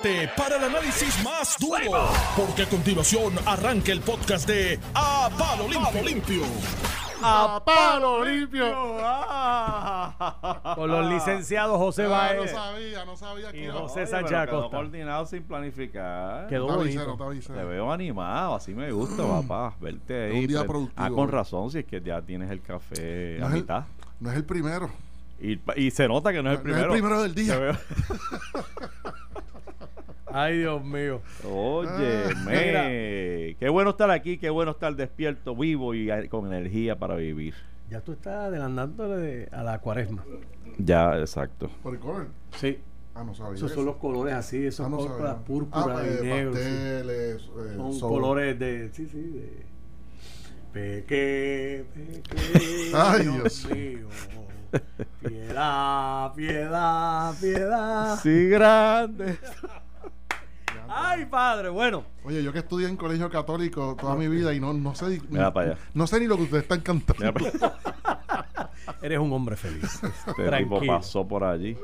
prepárate para el análisis más duro, porque a continuación arranca el podcast de A Palo Limpio. Limpio. a palo limpio. Con los licenciados José Ah, no Baez sabía, no sabía que y iba. José Oye, Sánchez pero quedó Acosta. coordinado sin planificar. Quedó te avisé, bonito. no te avisé. Te veo animado, así me gusta, papá. Verte ahí. Un día Pre- productivo. Ah, con razón, si es que ya tienes el café No a es el- mitad. No es el primero. Y, y se nota que no es el No es el primero. primero del día. Ay, Dios mío. Oye, Ah. me. Qué bueno estar aquí, qué bueno estar despierto, vivo y con energía para vivir. Ya tú estás adelantándole a la cuaresma. Ya, exacto. Por el color. Sí. Ah, no sabía. Esos eso. son los colores así, esos Ah, no colores sabía. púrpura Ah, y eh, negro. sí. pasteles. eh, Son colores de. Sí, sí, de. Peque, peque. Ay, Dios. mío. Piedad, piedad, piedad. Sí, grande. Ay, padre, bueno. Oye, yo que estudié en colegio católico toda mi vida y no, no sé. Mira para allá. No sé ni lo que ustedes están cantando. Mira, Eres un hombre feliz. Este tipo Tranquilo. pasó por allí, Eh,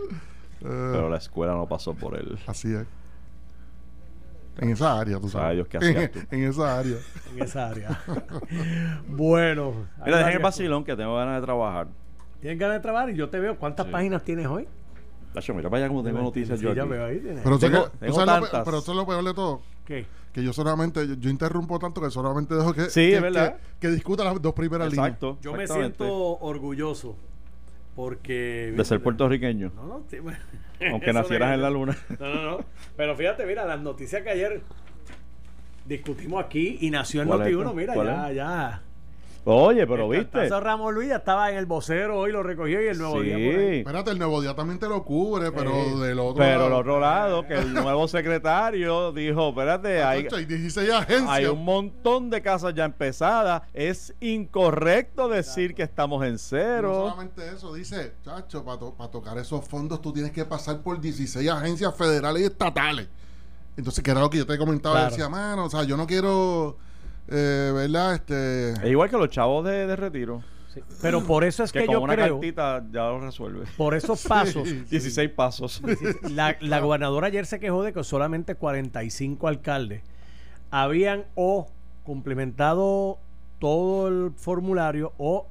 pero la escuela no pasó por él. Así es. En esa área, tú Sabe sabes. Dios qué hacías tú. en esa área. en esa área. bueno. Mira, dejen el vacilón que tengo ganas de trabajar. Tienes ganas de trabajar y yo te veo. ¿Cuántas Sí. páginas tienes hoy? Tacho, mira para allá como tengo noticias Sí, yo ya aquí. veo ahí. Pero, Tengo- que- lo pero eso es lo peor de todo. ¿Qué? Que yo solamente, yo, yo interrumpo tanto que solamente dejo que, Sí, que, es verdad. que, que discuta las dos primeras líneas. Exacto. Yo me siento orgulloso porque... De ser puertorriqueño. No, no, sí, bueno, Aunque nacieras en la luna. No, no, no. Pero fíjate, mira, las noticias que ayer discutimos aquí y nació en ¿Cuál es? Noti1, mira, ¿Cuál ya, ya. Oye, pero El viste. de Ramos Luis ya estaba en el vocero, hoy lo recogió y el nuevo día por ahí. Sí. Espérate, el nuevo día también te lo cubre, pero Eh, del otro Pero lado. al otro lado, que el nuevo secretario dijo, espérate, hay, hay 16 agencias. hay un montón de casas ya empezadas. Es incorrecto decir que estamos en No cero. solamente eso, dice, chacho, para tocar esos fondos tú tienes que pasar por 16 agencias federales y estatales. Entonces, que era lo que yo te comentaba, Claro. decía, mano, o sea, yo no quiero, eh, ¿verdad? Este, Es igual que los chavos de, de retiro. Sí. Pero por eso es Que, que, con yo una creo, cartita ya lo resuelve. por esos pasos, 16 pasos. la, la gobernadora ayer se quejó de que solamente 45 alcaldes habían o complementado todo el formulario o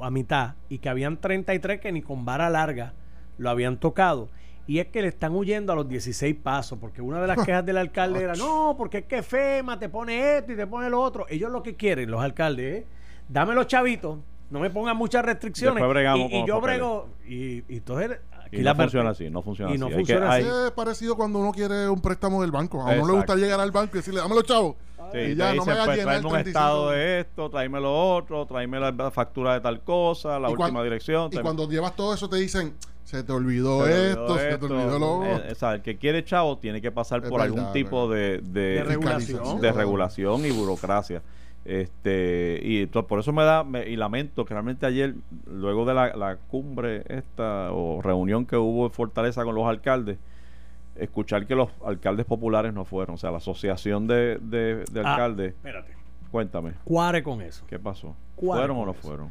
a mitad y que habían 33 que ni con vara larga lo habían tocado. Y es que le están huyendo a los 16 pasos, porque una de las quejas del alcalde era, no, porque es que FEMA te pone esto y te pone lo otro. Ellos lo que quieren, los alcaldes, es, dame los chavitos, no me pongan muchas restricciones. Y, y yo papeles. brego, y, y entonces... Aquí Y la no funciona así, no funciona y no así. Hay que- funciona hay- así. es parecido cuando uno quiere un préstamo del banco. A uno le Exacto. gusta llegar al banco y decirle, dame los chavos. Sí, y ya, no me hagas pues, tráeme un 35. estado de esto, tráeme lo otro, tráeme la factura de tal cosa, la última cuan- dirección. Y tráeme- cuando llevas todo eso te dicen, se te olvidó Se esto, olvidó se te olvidó lo Eh, otro. o sea, el que quiere chavo tiene que pasar Es por verdad, algún tipo de, de, De regulación. de regulación y burocracia. Este, y por eso me da, me- y lamento que realmente ayer, luego de la, la cumbre esta o reunión que hubo en Fortaleza con los alcaldes, escuchar que los alcaldes populares no fueron, o sea, la asociación de, de, de Ah, alcaldes, espérate. cuéntame, Cuare con eso. ¿qué pasó? ¿Cuál ¿Fueron o no eso? fueron?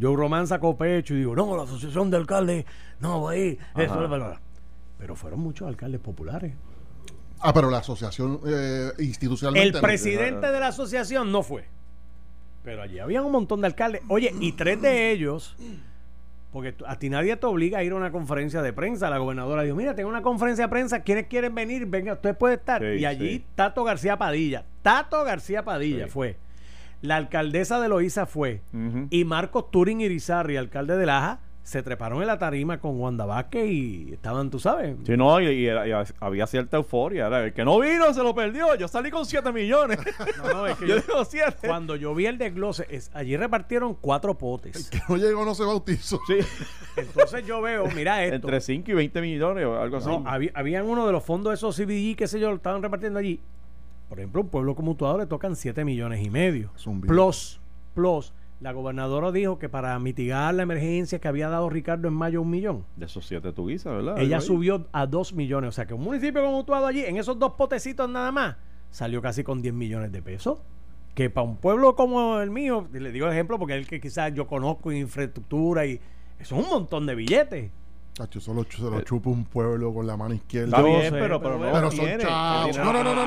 Joe Román sacó pecho y digo, no, la asociación de alcaldes no va a ir. Eso, bla. Pero fueron muchos alcaldes populares. Ah, pero la asociación eh, institucionalmente. El no. presidente de la asociación no fue. Pero allí había un montón de alcaldes. Oye, y tres de ellos, porque a ti nadie te obliga a ir a una conferencia de prensa. La gobernadora dijo, mira, tengo una conferencia de prensa, ¿quiénes quieren venir? Venga, usted puede estar. Sí, y allí sí. Tato García Padilla. Tato García Padilla Sí. fue. La alcaldesa de Loíza fue. Y Marcos Turing Irizarri, alcalde de Laja, se treparon en la tarima con Wanda Vázquez y estaban, tú sabes. Sí, no, y, y era- y había cierta euforia. Era, el que no vino se lo perdió. Yo salí con 7 millones. No, no, es que yo yo- digo 7. cuando yo vi el desglose, es, allí repartieron cuatro potes. Que no llegó, no se bautizó. Sí, Entonces yo veo, mira esto. entre 5 y 20 millones o algo así. No, había, habían uno de los fondos de esos CBG, qué sé yo, lo estaban repartiendo allí. Por ejemplo, un pueblo como Utuado le tocan 7 millones y medio. Plus, plus, la gobernadora dijo que para mitigar la emergencia que había dado Ricardo en mayo un millón, De esos 7 tu guisa, ¿verdad? ella subió a 2 millones. O sea que un municipio como Utuado allí, en esos dos potecitos nada más, salió casi con 10 millones de pesos. Que para un pueblo como el mío, y le digo ejemplo porque es el que quizás yo conozco en infraestructura y eso es un montón de billetes. Solo se lo chupa un pueblo con la mano izquierda. Está bien, pero, pero pero, son tiene. chavos. No, no, no, no,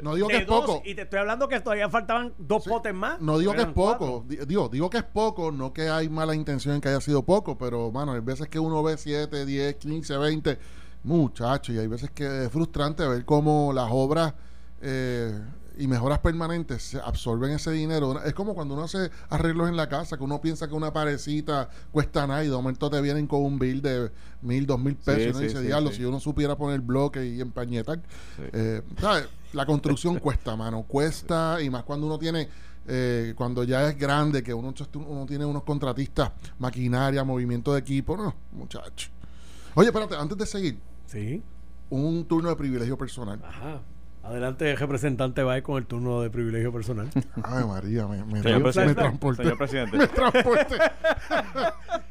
no. digo que es dos, poco. Y te estoy hablando que todavía faltaban dos potes más. No digo que es poco, digo, digo que es poco, no que hay mala intención en que haya sido poco, pero mano, hay veces que uno ve 7, 10, 15, 20, muchachos, y hay veces que es frustrante ver cómo las obras eh, y mejoras permanentes se absorben ese dinero. Es como cuando uno hace arreglos en la casa, que uno piensa que una parecita cuesta nada y de momento te vienen con un bill de mil, dos mil pesos Sí, y uno sí, dice, sí, diablo, sí. si uno supiera poner bloque y empañetar. Sí. Eh, ¿sabes? La construcción cuesta, mano, cuesta y más cuando uno tiene, eh, cuando ya es grande, que uno, uno tiene unos contratistas, maquinaria, movimiento de equipo, no, muchacho. Oye, espérate, antes de seguir, Sí. un turno de privilegio personal. Ajá. Adelante, representante va con el turno de privilegio personal. Ay, María, me, me, Señor me transporté. Señor presidente. Me transporté.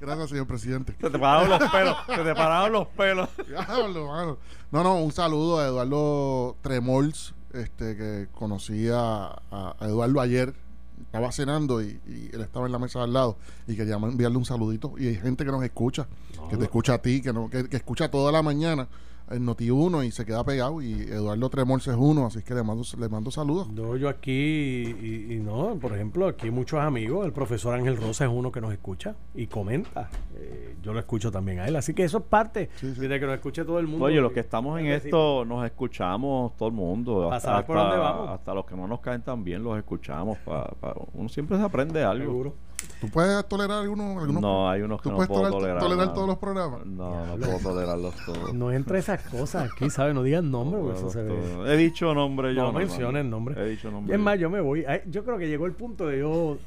Gracias, señor presidente. Se te pararon los pelos. Se te pararon los pelos. Diablo, mano. No, no, un saludo a Eduardo Tremols, este, que conocí a, a- a Eduardo ayer. Estaba cenando y, y él estaba en la mesa al lado y quería enviarle un saludito. Y hay gente que nos escucha, que te escucha a ti, que, no, que, que escucha toda la mañana en Noti1 y se queda pegado. Y Eduardo Tremols es uno, así que le mando, le mando saludos. No, yo aquí, y, y no, por ejemplo, aquí muchos amigos. El profesor Ángel Rosa es uno que nos escucha y comenta. Eh, yo lo escucho también a él. Así que eso es parte Sí, sí. de que nos escuche todo el mundo. Oye, los que estamos en Es esto nos escuchamos todo el mundo. Saber por dónde vamos. hasta los que no nos caen tan bien los escuchamos. pa- pa- uno siempre se aprende algo. Seguro. ¿Tú puedes tolerar algunos? algunos No, hay unos que ¿Tú no puedes puedo tolerar, todos los programas? No, no puedo tolerarlos todos. No entre esas cosas aquí, ¿sabes? No digan nombre, porque eso se ve. Todos. He dicho nombre yo. No menciones nombre. He dicho nombre. Es yo. más, yo me voy. Ay, Yo creo que llegó el punto de yo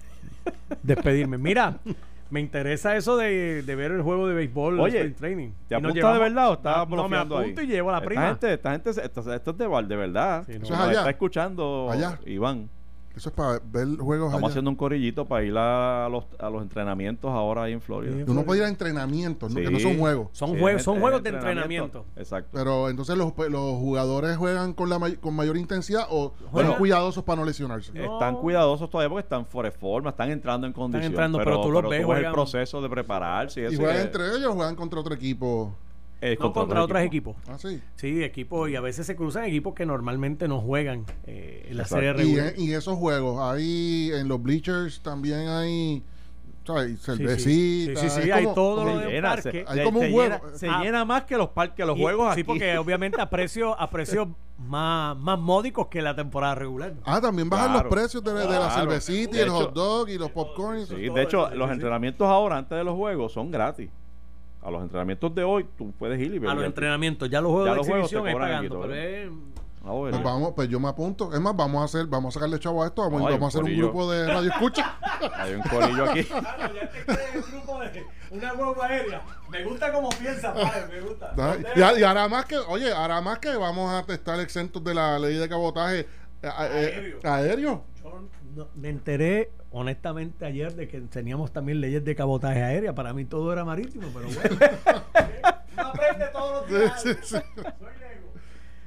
despedirme. Mira, me interesa eso de, de ver el juego de béisbol, Oye, training. ¿Te apuntas de llevamos- verdad o estás No, no me bloqueando ahí? apunto y llevo a la Esta prima. gente, esta gente, esto, esto es de, de verdad. Sí, no. Allá. está escuchando Allá. Iván. Eso es para ver juegos Estamos allá. haciendo un corillito para ir a los, a los entrenamientos ahora ahí en Florida. Sí. Uno puede ir a entrenamientos, ¿no? que no son juegos. Son, Sí, juegos, son juegos de entrenamiento. Exacto. Pero entonces los, los jugadores juegan con la may- con mayor intensidad o Juegan- son cuidadosos para no lesionarse. No. Están cuidadosos todavía porque están fuera de forma, están entrando en condición. entrando, pero tú los ves, ves el juegan- proceso de prepararse y eso. y juegan que- entre ellos o juegan contra otro equipo. Eh, No contra otros equipos. Ah, sí. Sí, equipos, y a veces se cruzan equipos que normalmente no juegan eh, en la Exacto. serie regular. en- y esos juegos, ahí en los bleachers también hay ¿sabes? Sí, sí. cervecita. Sí, sí, sí, hay como- todo como- lo de- Se llena, parque. se, Hay se- como un se juego. llena- se Ah. llena más que los parques, los Y- juegos sí, aquí. porque obviamente a precios a precios más, más módicos que la temporada regular. Ah, también bajan Claro, los precios de, de la claro. cervecita y el hecho- hot dog y los popcorn. y. Sí, todo de hecho, los entrenamientos ahora, antes de los juegos, son gratis. A los entrenamientos de hoy, tú puedes ir y ver. A los entrenamientos, ya los juegos Ya de los juegos te exhibición es pagando, aquí, pero es- Ah. Pues vamos, pues yo me apunto. Es más, vamos a hacer, vamos a sacarle chavo a esto, vamos, No, hay vamos a hacer un grupo de radio escucha. Hay un corillo aquí. una huevo aérea. Me gusta como piensa, padre, me gusta. y, a- y hará más que, oye, hará más que vamos a testar exentos de la ley de cabotaje eh, eh, Aéreo. aéreo. No- me enteré honestamente ayer de que teníamos también leyes de cabotaje aérea. Para mí todo era marítimo, pero bueno. Aprende todos los días. Sí, sí, sí. Soy lego.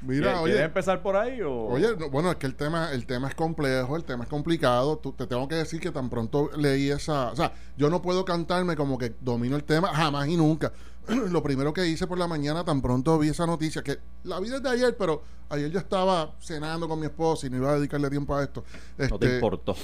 Mira, ¿Quieres oye, empezar por ahí o...? Oye, no, bueno, es que el tema, el tema es complejo, el tema es complicado. Tú- te tengo que decir que tan pronto leí esa, o sea, yo no puedo cantarme como que domino el tema jamás y nunca. Lo primero que hice por la mañana, tan pronto vi esa noticia, que la vi desde ayer, pero ayer yo estaba cenando con mi esposa y no iba a dedicarle tiempo a esto. no te Este, importó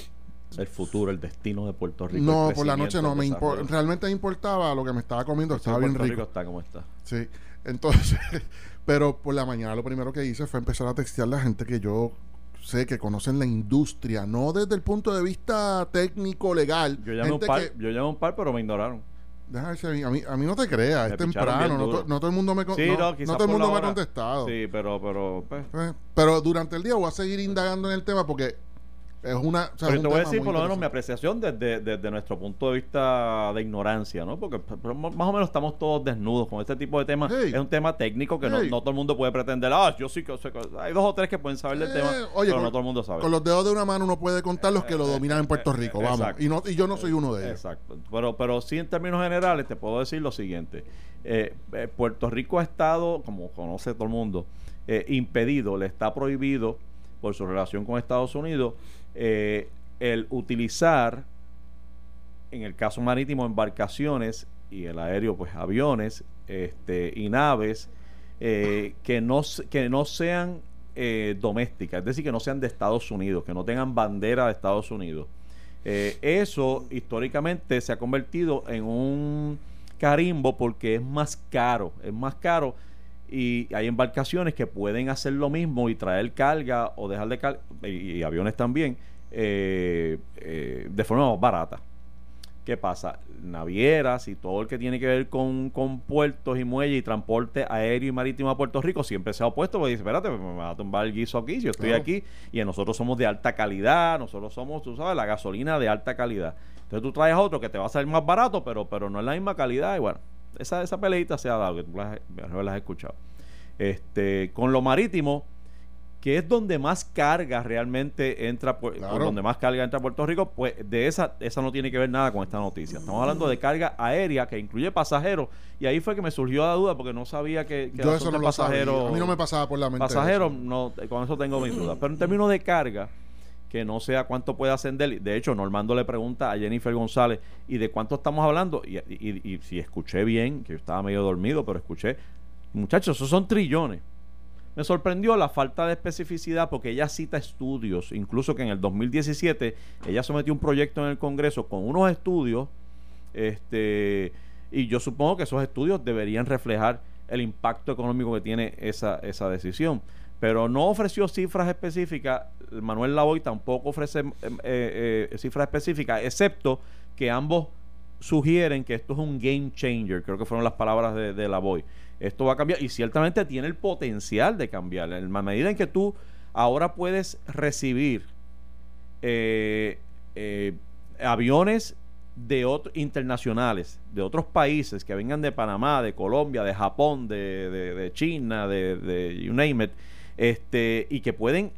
el futuro, el destino de Puerto Rico. No, por la noche no me. Realmente me importaba lo que me estaba comiendo, estaba bien Puerto rico. Rico está como está. Sí. Entonces, pero por la mañana lo primero que hice fue empezar a textear a la gente que yo sé que conocen la industria, no desde el punto de vista técnico, legal. Yo llamé, un par, que, yo llamé un par, pero me ignoraron. déjame a mí, a mí, a mí no te creas, es temprano, no, duro. to- no todo el mundo me, Sí, no, no, no quizás todo el mundo me ha contestado. Sí, pero, pero, pues, Eh, pero durante el día voy a seguir indagando en el tema porque es una... o sea, es Pero un te voy a decir por lo menos mi apreciación desde, desde nuestro punto de vista de ignorancia, ¿no? Porque más o menos estamos todos desnudos con este tipo de temas. Hey. Es un tema técnico que no, Hey. no todo el mundo puede pretender. Ah, yo sí que sé. que-". Hay dos o tres que pueden saber del Eh, tema, oye, pero con- no todo el mundo sabe. Con los dedos de una mano uno puede contar los que lo dominan en Puerto Rico, vamos. exacto. Y, no, y yo no soy uno de ellos. Exacto. Pero, pero sí, en términos generales, te puedo decir lo siguiente. Eh, eh, Puerto Rico ha estado, como conoce todo el mundo, eh, impedido, le está prohibido, por su relación con Estados Unidos, eh, el utilizar, en el caso marítimo, embarcaciones y el aéreo, pues aviones, este, y naves eh, que, no, que no sean eh, domésticas, es decir, que no sean de Estados Unidos, que no tengan bandera de Estados Unidos. Eso históricamente se ha convertido en un carimbo porque es más caro, es más caro y hay embarcaciones que pueden hacer lo mismo y traer carga o dejar de carga, y, aviones también, de forma más barata. ¿Qué pasa? Navieras y todo el que tiene que ver con, puertos y muelles y transporte aéreo y marítimo a Puerto Rico siempre se ha opuesto porque dice, espérate, me va a tumbar el guiso aquí, yo estoy aquí y nosotros somos de alta calidad, nosotros somos, tú sabes, la gasolina de alta calidad. Entonces tú traes otro que te va a salir más barato, pero, pero no es la misma calidad y bueno, esa, esa peleita se ha dado, que tú las, las has escuchado. Este, con lo marítimo, que es donde más carga realmente entra, por, donde más carga entra Puerto Rico, pues de esa, esa no tiene que ver nada con esta noticia. Estamos hablando de carga aérea que incluye pasajeros, y ahí fue que me surgió la duda porque no sabía que, Yo eso no pasajeros. A mí no me pasaba por la mente. Pasajeros, no, con eso tengo mis dudas. Pero en términos de carga, que no sea cuánto puede ascender. De hecho, Normando le pregunta a Jennifer González, ¿y de cuánto estamos hablando? Y, y, y si escuché bien, que yo estaba medio dormido, pero escuché, muchachos, esos son trillones. Me sorprendió la falta de especificidad porque ella cita estudios, incluso que en el 2017 ella sometió un proyecto en el Congreso con unos estudios, este, y yo supongo que esos estudios deberían reflejar el impacto económico que tiene esa, esa decisión. Pero no ofreció cifras específicas, Manuel Lavoy tampoco ofrece em, eh, eh, cifras específicas, excepto que ambos sugieren que esto es un game changer, creo que fueron las palabras de, de Lavoy. Esto va a cambiar y ciertamente tiene el potencial de cambiar. En la medida en que tú ahora puedes recibir eh, eh, aviones de otros internacionales de otros países que vengan de Panamá, de Colombia, de Japón, de, China, de, de, you name it, este, y que pueden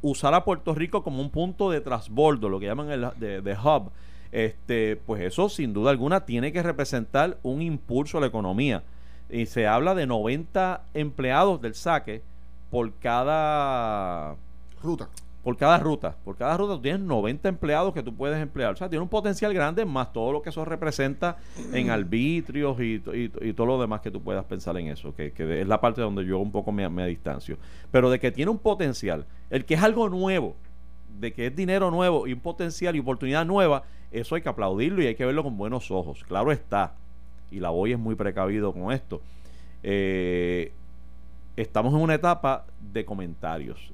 usar a Puerto Rico como un punto de transbordo, lo que llaman el de, hub, este, pues eso sin duda alguna tiene que representar un impulso a la economía y se habla de 90 empleados del saque por cada ruta. Por cada ruta. Por cada ruta tú tienes 90 empleados que tú puedes emplear. O sea, tiene un potencial grande más todo lo que eso representa en arbitrios y, todo lo demás que tú puedas pensar en eso, que, es la parte donde yo un poco me, me distancio. Pero de que tiene un potencial, el que es algo nuevo, de que es dinero nuevo y un potencial y oportunidad nueva, eso hay que aplaudirlo y hay que verlo con buenos ojos. Claro está y la voy es muy precavido con esto. Eh, estamos en una etapa de comentarios.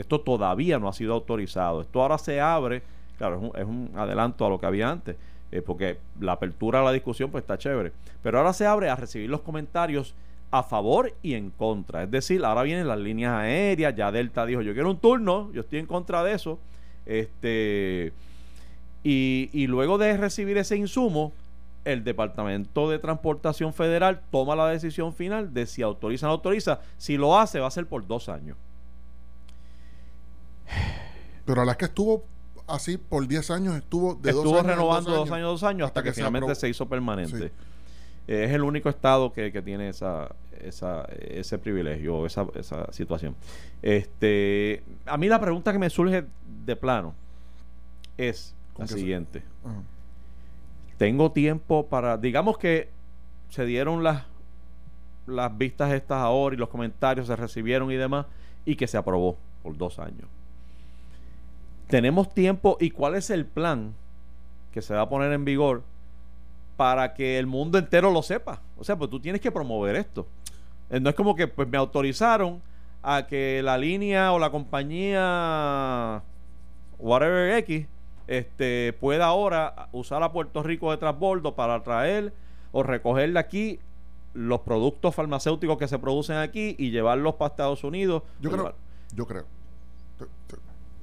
Esto todavía no ha sido autorizado. Esto ahora se abre, claro, es un, adelanto a lo que había antes, eh, porque la apertura a la discusión pues está chévere. Pero ahora se abre a recibir los comentarios a favor y en contra. Es decir, ahora vienen las líneas aéreas, ya Delta dijo, yo quiero un turno, yo estoy en contra de eso. Este, y, y luego de recibir ese insumo, el Departamento de Transportación Federal toma la decisión final de si autoriza o no autoriza. Si lo hace, va a ser por dos años. Pero a la que estuvo así por 10 años, estuvo de estuvo dos renovando dos años, dos años, hasta, que, finalmente se, hizo permanente. Eh, es el único estado que, tiene esa, esa, ese privilegio, esa, esa situación. Este, a mí la pregunta que me surge de plano es la siguiente tengo tiempo para, digamos que se dieron las, las vistas estas ahora y los comentarios se recibieron y demás, y que se aprobó por dos años. Tenemos tiempo y cuál es el plan que se va a poner en vigor para que el mundo entero lo sepa. O sea, pues tú tienes que promover esto. Eh, no es como que pues me autorizaron a que la línea o la compañía whatever X este, pueda ahora usar a Puerto Rico de transbordo para traer o recoger de aquí los productos farmacéuticos que se producen aquí y llevarlos para Estados Unidos. Yo creo. Yo creo.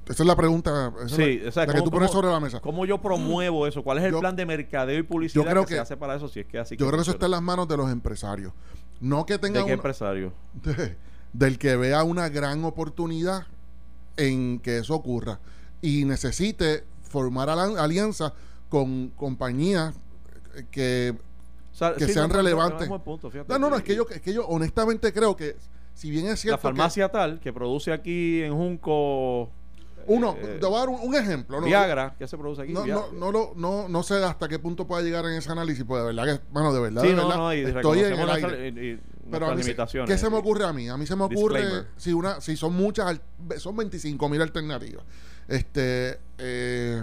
Esa es la pregunta sí, la, que tú pones sobre la mesa. ¿Cómo yo promuevo eso? ¿Cuál es el plan de mercadeo y publicidad que, se hace para eso? Si es que así yo creo que eso está en las manos de los empresarios. No que tengan. ¿De qué empresario? del que vea una gran oportunidad en que eso ocurra y necesite formar alianza con compañías que, que sean relevantes. no, no, no, es que, yo, es que yo honestamente creo que si bien es cierto... La farmacia tal que produce aquí en Junco Uno, eh, te voy a dar un, un ejemplo. ¿no? Viagra, ¿qué se produce aquí? No, no, no, lo- no, no sé hasta qué punto pueda llegar en ese análisis, pues de verdad que, bueno, de verdad, Sí, de verdad, no, y estoy en el aire. y- y Pero se- limitaciones. ¿qué se me ocurre a mí? A mí se me ocurre, Disclaimer. si una, si son muchas, son 25 mil alternativas. Este, eh,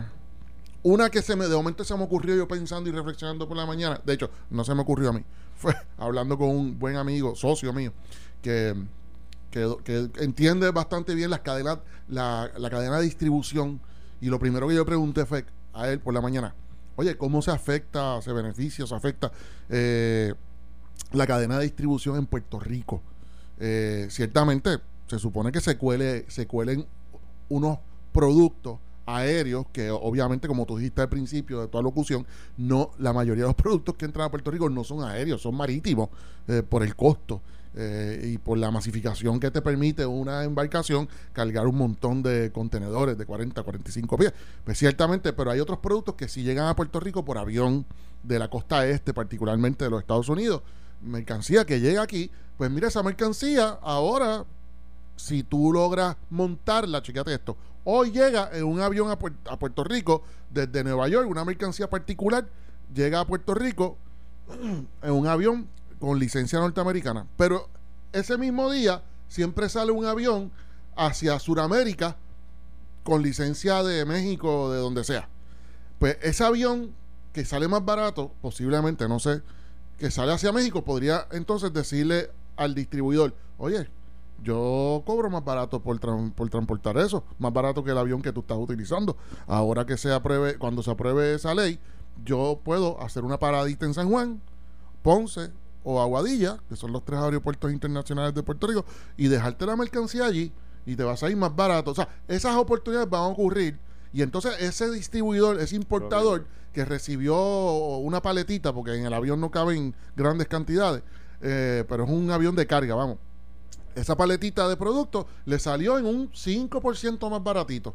una que se me, de momento se me ocurrió yo pensando y reflexionando por la mañana, de hecho, no se me ocurrió a mí, fue hablando con un buen amigo, socio mío, que, que, entiende bastante bien las cadenas, la, la cadena de distribución, y lo primero que yo pregunté fue a él por la mañana, oye, ¿cómo se afecta, se beneficia, se afecta eh, la cadena de distribución en Puerto Rico? Eh, ciertamente se supone que se cuele, se cuelen unos productos aéreos que obviamente como tú dijiste al principio de toda locución no la mayoría de los productos que entran a Puerto Rico no son aéreos son marítimos eh, por el costo eh, y por la masificación que te permite una embarcación cargar un montón de contenedores de 40 45 pies. Pues ciertamente pero hay otros productos que sí llegan a Puerto Rico por avión de la costa este particularmente de los Estados Unidos mercancía que llega aquí. Pues mira esa mercancía ahora si tú logras montarla, chequate esto, hoy llega en un avión a Puerto Rico desde Nueva York, una mercancía particular, llega a Puerto Rico en un avión con licencia norteamericana. Pero ese mismo día siempre sale un avión hacia Sudamérica con licencia de México o de donde sea. Pues ese avión que sale más barato, posiblemente, no sé, que sale hacia México, podría entonces decirle al distribuidor, oye, yo cobro más barato por, tran- por transportar eso, más barato que el avión que tú estás utilizando. Ahora que se apruebe, cuando se apruebe esa ley, yo puedo hacer una paradita en San Juan, Ponce o Aguadilla, que son los tres aeropuertos internacionales de Puerto Rico, y dejarte la mercancía allí y te vas a ir más barato. O sea, esas oportunidades van a ocurrir. Y entonces ese distribuidor, ese importador que recibió una paletita, porque en el avión no caben grandes cantidades, eh, pero es un avión de carga, vamos. Esa paletita de productos le salió en un 5% más baratito.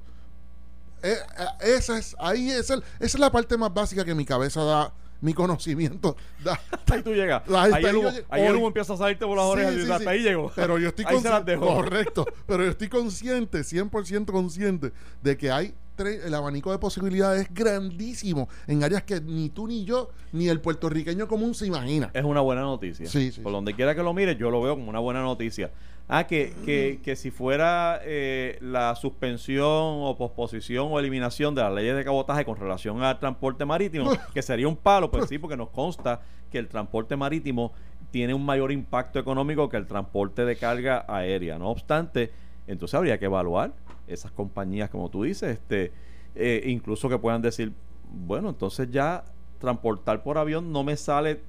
Eh, eh, esa es, ahí es el, esa es la parte más básica que mi cabeza da, mi conocimiento da. Hasta ahí tú llegas. Ahí ahí el humo, yo llego. ahí el Hoy- humo empieza a salirte por las orejas Sí, y sí, hasta sí. ahí llegó. Pero yo estoy consciente, correcto, pero yo estoy consciente, 100% consciente de que hay tres, el abanico de posibilidades es grandísimo en áreas que ni tú ni yo ni el puertorriqueño común se imagina. Es una buena noticia. Sí, sí, Por sí. donde quiera que lo mires, yo lo veo como una buena noticia. Ah, que, que, que si fuera eh, la suspensión o posposición o eliminación de las leyes de cabotaje con relación al transporte marítimo, que sería un palo, pues sí, porque nos consta que el transporte marítimo tiene un mayor impacto económico que el transporte de carga aérea. No obstante, entonces habría que evaluar esas compañías, como tú dices, este, eh, incluso que puedan decir, bueno, entonces ya transportar por avión no me sale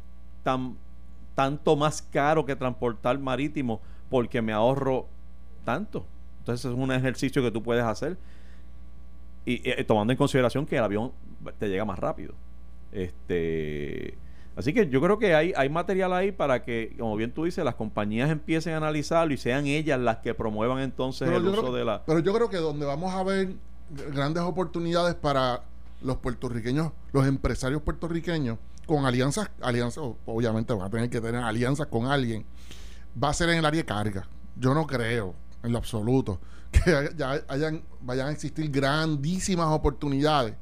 tan tanto más caro que transportar marítimo porque me ahorro tanto. Entonces es un ejercicio que tú puedes hacer y eh, tomando en consideración que el avión te llega más rápido. Este, así que yo creo que hay, hay material ahí para que, como bien tú dices, las compañías empiecen a analizarlo y sean ellas las que promuevan entonces Pero el uso creo, de la... pero yo creo que donde vamos a ver grandes oportunidades para los puertorriqueños, los empresarios puertorriqueños, con alianzas, alianzas, obviamente van a tener que tener alianzas con alguien, va a ser en el área de carga. Yo no creo, en lo absoluto, que ya hayan, vayan a existir grandísimas oportunidades,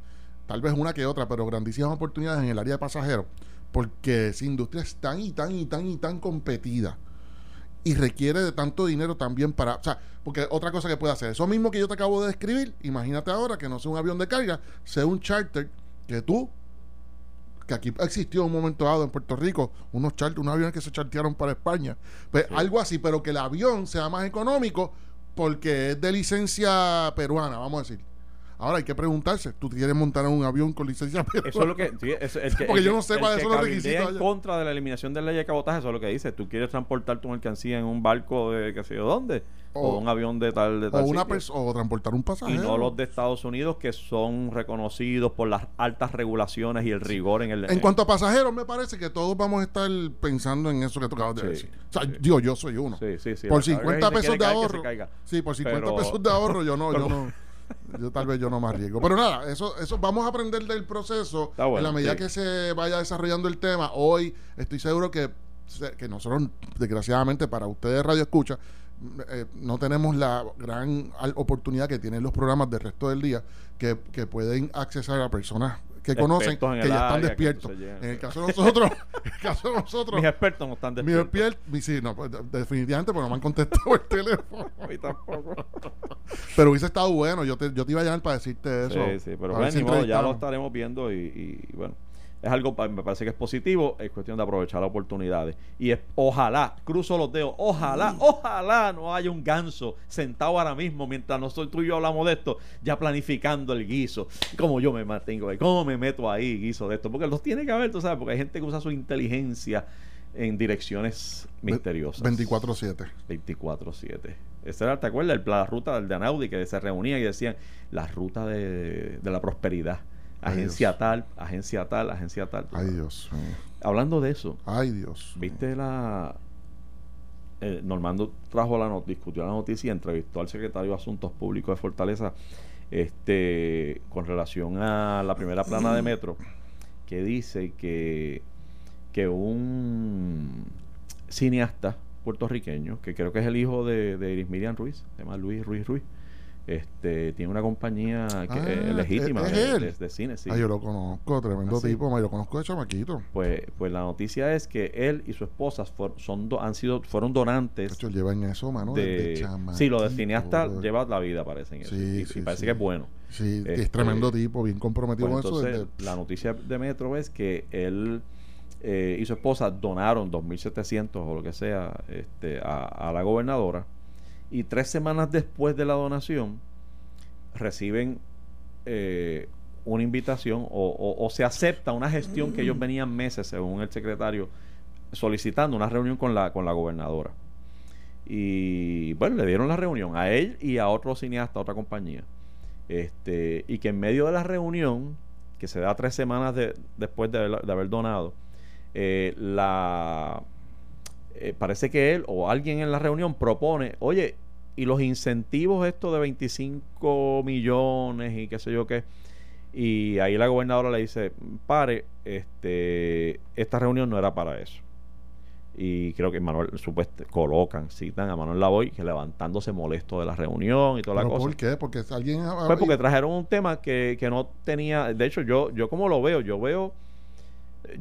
tal vez una que otra, pero grandísimas oportunidades en el área de pasajeros, porque esa industria es tan y tan y tan y tan competida y requiere de tanto dinero también para, o sea, porque otra cosa que puede hacer, eso mismo que yo te acabo de describir, imagínate ahora que no sea un avión de carga, sea un charter que tú, que aquí existió un momento dado en Puerto Rico, unos charter, unos aviones que se chartearon para España, pues Sí. algo así, pero que el avión sea más económico porque es de licencia peruana, vamos a decir. Ahora hay que preguntarse, ¿tú quieres montar en un avión con licencia? Eso es lo que. sí, es- que- Porque el yo no sé cuáles son los requisitos en allá. contra de la eliminación de la ley de cabotaje, eso es lo que dice. Tú quieres transportar tu mercancía en un barco de qué sé yo dónde, o, O- un avión de tal, de o tal una sitio. persona o transportar un y pasajero. no los de Estados Unidos que son reconocidos por las altas regulaciones y el rigor en el En cuanto a pasajeros, me parece que todos vamos a estar pensando en eso que tú acabas de Sí, decir. O sea, sí. digo, yo soy uno. Sí, sí, sí. por la carga, 50 si pesos de ahorro. Sí, por 50 Pero- pesos de ahorro yo no, yo pero- no. Yo tal vez yo no me arriesgo. Pero nada, eso, eso vamos a aprender del proceso bueno, en la medida sí. que se vaya desarrollando el tema. Hoy estoy seguro que, que nosotros, desgraciadamente para ustedes Radio Escucha, eh, no tenemos la gran oportunidad que tienen los programas del resto del día que, que pueden accesar a personas que conocen, Expertos en que ya están área, despiertos. llegan. En el caso de nosotros, en el caso de nosotros, Mis expertos no están despiertos. despiert- mi- sí, no, pues, de- definitivamente, porque no me han contestado el teléfono. A mí tampoco. Pero hubiese estado bueno, yo te, yo te iba a llamar para decirte eso. Sí, sí, pero bueno, si ni modo, ya lo estaremos viendo y, y, bueno, es algo, me parece que es positivo, es cuestión de aprovechar las oportunidades. Y es, ojalá, cruzo los dedos, ojalá, ojalá no haya un ganso sentado ahora mismo mientras nosotros tú y yo hablamos de esto, ya planificando el guiso. ¿Cómo yo me mantengo ahí? ¿Cómo me meto ahí guiso de esto? Porque los tiene que haber, tú sabes, porque hay gente que usa su inteligencia en direcciones misteriosas. 24-7. 24-7. Esa era, ¿te acuerdas? El- La ruta del de Anaudi que se reunía y decían la ruta de, de la prosperidad. Agencia tal, agencia tal, agencia tal. Ay, Dios mío. Hablando de eso, Ay, Dios. mío. ¿viste la. eh, Normando trajo la not discutió la noticia y entrevistó al secretario de Asuntos Públicos de Fortaleza este con relación a la primera plana de metro que dice que que un cineasta puertorriqueño que creo que es el hijo de, de Iris Miriam Ruiz se llama Luis Ruiz Ruiz este tiene una compañía que, Ah, eh, legítima ¿es- es de, él? de- de cine sí Ay, yo lo conozco, tremendo Ah, sí. tipo, yo lo conozco de chamaquito. pues pues la noticia es que él y su esposa son do- han sido fueron donantes De hecho, lleva en eso, mano. de, desde sí lo de cineasta lleva la vida parece en eso Sí, y, sí, y parece sí. que es bueno Sí, este, es tremendo tipo, bien comprometido Pues con eso. entonces desde- la noticia de Metro es que él eh, y su esposa donaron 2.700 o lo que sea este, a, a la gobernadora y tres semanas después de la donación reciben eh, una invitación o, o- o se acepta una gestión que ellos venían meses, según el secretario, solicitando una reunión con la, con la gobernadora. Y bueno, le dieron la reunión a él y a otro cineasta, a otra compañía. Este, y que en medio de la reunión, que se da tres semanas de- después de, haber- de haber donado, eh, la eh, parece que él o alguien en la reunión propone, oye, y los incentivos estos de 25 millones y qué sé yo qué. Y ahí la gobernadora le dice, pare, este, esta reunión no era para eso. Y creo que Manuel, supuesto, colocan, citan a Manuel Lavoy que levantándose molesto de la reunión y toda la ¿Pero cosa. por qué? Porque alguien... Pues porque trajeron un tema que, que no tenía. De hecho, yo, yo como lo veo, yo veo.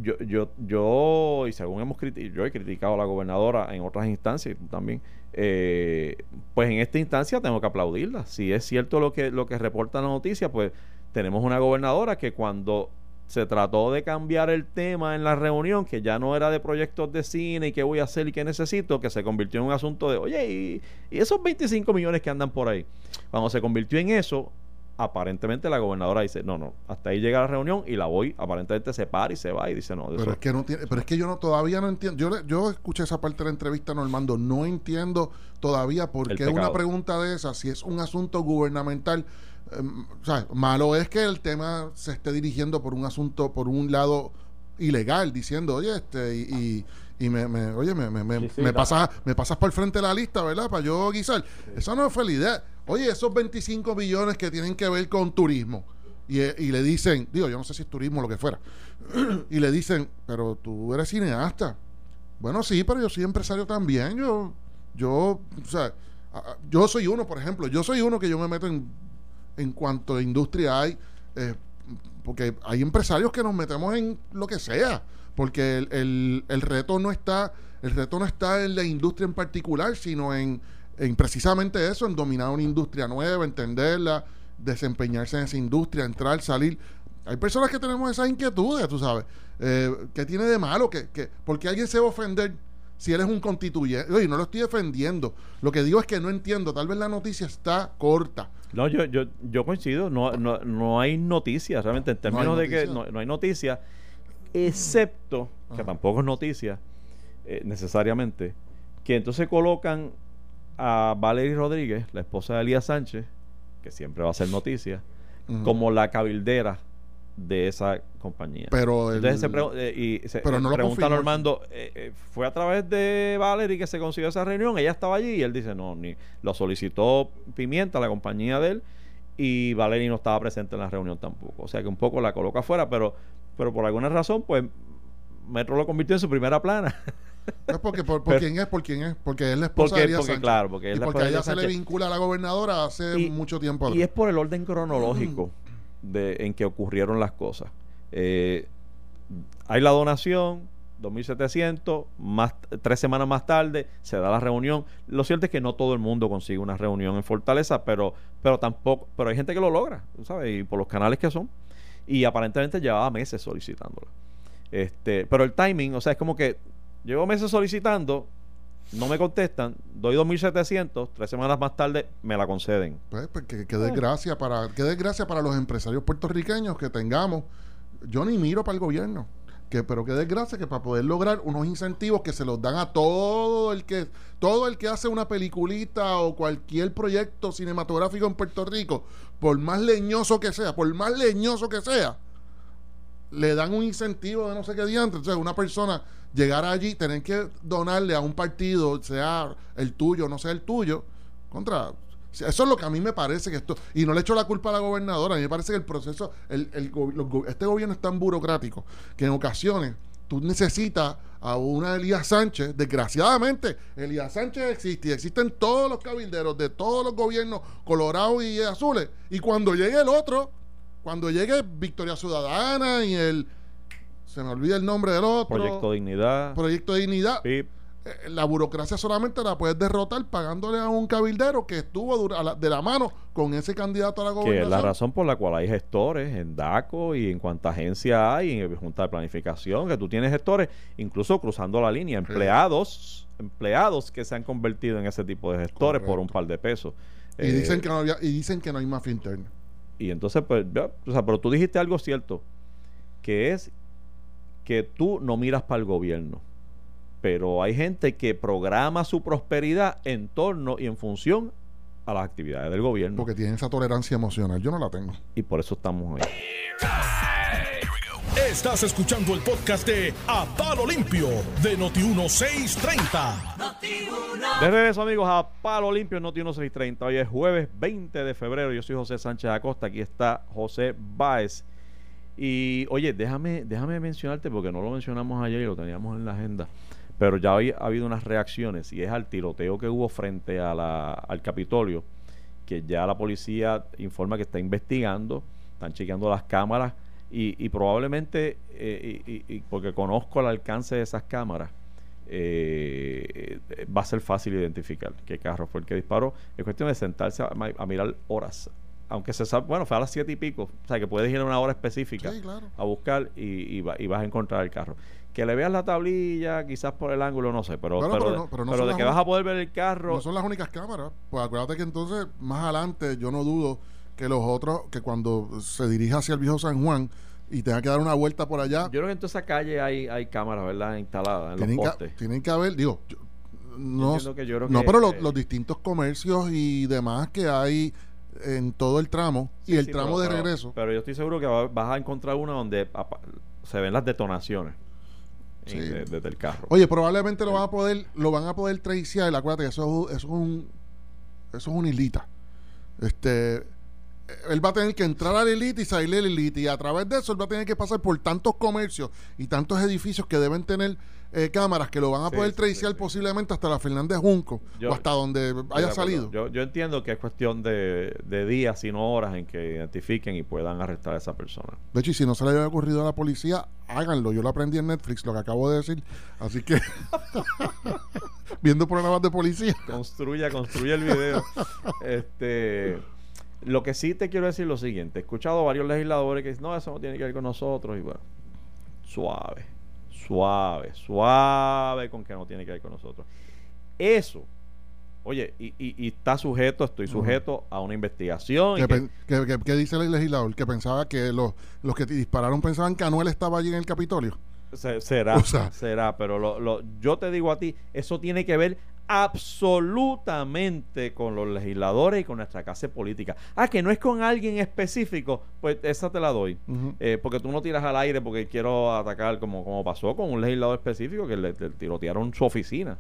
Yo, yo, yo, y según hemos criticado, yo he criticado a la gobernadora en otras instancias también. eh, pues en esta instancia tengo que aplaudirla. Si es cierto lo que, lo que reporta la noticia, pues tenemos una gobernadora que cuando se trató de cambiar el tema en la reunión, que ya no era de proyectos de cine y qué voy a hacer y qué necesito, que se convirtió en un asunto de, oye, y, y esos 25 millones que andan por ahí. Cuando se convirtió en eso, aparentemente la gobernadora dice, no, no, hasta ahí llega la reunión y la voy, aparentemente se para y se va y dice, no, Pero eso- es que no tiene, pero es que yo no todavía no entiendo. Yo, le- yo escuché esa parte de la entrevista Normando, no entiendo todavía por qué una pregunta de esa, si es un asunto gubernamental, em, o sea, malo es que el tema se esté dirigiendo por un asunto, por un lado ilegal, diciendo, oye, este, y, y, y me, me- oye, me, me, me, Sí, sí, me la- pasas, me pasas por el frente de la lista, ¿verdad? Para yo guisar. Eso no es felicidad. Oye, esos 25 billones que tienen que ver con turismo. Y, eh, y le dicen, digo, yo no sé si es turismo o lo que fuera. y le dicen, pero tú eres cineasta. Bueno, sí, pero yo soy empresario también. Yo, yo, o sea, yo soy uno, por ejemplo, yo soy uno que yo me meto en, en cuanto a industria hay, eh, porque hay empresarios que nos metemos en lo que sea, porque el, el- el reto no está, el reto no está en la industria en particular, sino en, en precisamente eso, en dominar una industria nueva, entenderla, desempeñarse en esa industria, entrar, salir. Hay personas que tenemos esas inquietudes, tú sabes. Eh, ¿Qué tiene de malo? que que ¿Por qué alguien se va a ofender si eres un constituyente? Oye, no lo estoy defendiendo. Lo que digo es que no entiendo. Tal vez la noticia está corta. No, yo, yo, yo coincido, no, no, no hay noticias realmente en términos de que no, no hay noticias, excepto, que tampoco es noticia eh, necesariamente, que entonces colocan a Valerie Rodríguez, la esposa de Elías Sánchez, que siempre va a ser noticia, como la cabildera de esa compañía. Pero el- Entonces se eh, y se, Pero eh, no pregunta confirmó. Normando, eh, eh, ¿fue a través de Valerie que se consiguió esa reunión? Ella estaba allí y él dice, no, ni lo solicitó Pimienta, la compañía de él, y Valerie no estaba presente en la reunión tampoco. O sea que un poco la coloca afuera, pero, pero por alguna razón, pues Metro lo convirtió en su primera plana. Es porque, por, por Pero- quién es, por quién es, porque es la esposa Porque, de Elías porque Sánchez. claro, porque es y la porque ella se le vincula a la gobernadora hace Y- mucho tiempo atrás. Y es por el orden cronológico de, en que ocurrieron las cosas. Eh, hay la donación, 2.700, más, tres semanas más tarde se da la reunión. Lo cierto es que no todo el mundo consigue una reunión en Fortaleza, pero, pero tampoco, pero hay gente que lo logra, ¿sabes? Y por los canales que son. Y aparentemente llevaba meses solicitándola. Este, pero el timing, o sea, es como que llevo meses solicitando, no me contestan, doy 2.700, tres semanas más tarde me la conceden. Pues, pues, que, que desgracia para qué desgracia para los empresarios puertorriqueños que tengamos. Yo ni miro para el gobierno. Que, pero qué desgracia que para poder lograr unos incentivos que se los dan a todo el que todo el que hace una peliculita o cualquier proyecto cinematográfico en Puerto Rico, por más leñoso que sea, por más leñoso que sea, le dan un incentivo de no sé qué diantre. Entonces, una persona llegar allí, tener que donarle a un partido, sea el tuyo, no sea el tuyo, contra. Eso es lo que a mí me parece que esto. Y no le echo la culpa a la gobernadora. A mí me parece que el proceso. El, el este gobierno es tan burocrático que en ocasiones tú necesitas a una Elías Sánchez. Desgraciadamente, Elías Sánchez existe y existen todos los cabilderos de todos los gobiernos colorados y azules. Y cuando llegue el otro, cuando llegue Victoria Ciudadana y el. Se me olvida el nombre del otro. Proyecto Dignidad, Proyecto Dignidad. Eh, la burocracia solamente la puedes derrotar pagándole a un cabildero que estuvo de la mano con ese candidato a la que gobernación. es la razón por la cual hay gestores en DACO y en cuanta agencia hay, en Junta de Planificación, que tú tienes gestores, incluso cruzando la línea, empleados, empleados que se han convertido en ese tipo de gestores por un par de pesos. y Eh, dicen que no había, y dicen que no hay mafia interna. Y entonces, pues, ya, o sea, pero tú dijiste algo cierto, que es que tú no miras para el gobierno, pero hay gente que programa su prosperidad en torno y en función a las actividades del gobierno. Porque tienen esa tolerancia emocional. Yo no la tengo. y por eso estamos ahí. Estás escuchando el podcast de A Palo Limpio de Noti1630. De regreso, amigos, a Palo Limpio, Noti 1630. Hoy es jueves 20 de febrero. Yo soy José Sánchez Acosta. Aquí está José Báez. Y oye, déjame, déjame mencionarte, porque no lo mencionamos ayer y lo teníamos en la agenda. Pero ya ha habido unas reacciones y es al tiroteo que hubo frente a al Capitolio, que ya la policía informa que está investigando, están chequeando las cámaras y, y probablemente, eh, y- porque conozco el alcance de esas cámaras, eh, va a ser fácil identificar qué carro fue el que disparó. Es cuestión de sentarse a mirar horas. Aunque se sabe, bueno, fue a las siete y pico. O sea, que puedes ir a una hora específica Sí, claro. a buscar y, y va- y vas a encontrar el carro. Que le veas la tablilla, quizás por el ángulo, no sé, pero, Bueno, pero, no- pero no pero de que vas a poder ver el carro. No son las únicas cámaras. Pues acuérdate que entonces, más adelante, yo no dudo que los otros, que cuando se dirija hacia el viejo San Juan y tenga que dar una vuelta por allá, Yo creo que en toda esa calle hay, hay cámaras, ¿verdad? Instaladas en tienen los que, postes. tienen que haber, digo, yo- no, que yo creo no que, pero los, eh, los distintos comercios y demás que hay en todo el tramo Sí, y el sí, tramo pero- de pero- regreso. Pero yo estoy seguro que va- vas a encontrar una donde se ven las detonaciones en- Sí. de- desde el carro. Oye, probablemente lo van a poder, lo van a poder tracear, acuérdate que eso, eso es un eso es una islita. Este él va a tener que entrar a la elite y salir de la elite y a través de eso él va a tener que pasar por tantos comercios y tantos edificios que deben tener eh, cámaras que lo van a Sí, poder sí. posiblemente hasta la Fernández Junco Yo- o hasta donde haya salido. Yo, yo entiendo que es cuestión de, de días, sino horas, en que identifiquen y puedan arrestar a esa persona. De hecho, y si no se le había ocurrido a la policía, háganlo. Yo lo aprendí en Netflix, lo que acabo de decir. Así que, viendo programas de policía. Construya, construye el video. este, lo que sí te quiero decir es lo siguiente. He escuchado varios legisladores que dicen, no, eso no tiene que ver con nosotros. Y bueno, suave, suave, suave con que no tiene que ver con nosotros. Eso, oye, y, y- y está sujeto, estoy sujeto a una investigación. Que que- que- que dice el legislador? Que pensaba que los, los que dispararon pensaban que Anuel estaba allí en el Capitolio. Se- será, O sea- será, pero lo, lo- yo te digo a ti, eso tiene que ver absolutamente con los legisladores y con nuestra clase política. Ah, que no es con alguien específico, pues esa te la doy. Eh, porque tú no tiras al aire porque quiero atacar como, como pasó con un legislador específico que le, le tirotearon su oficina.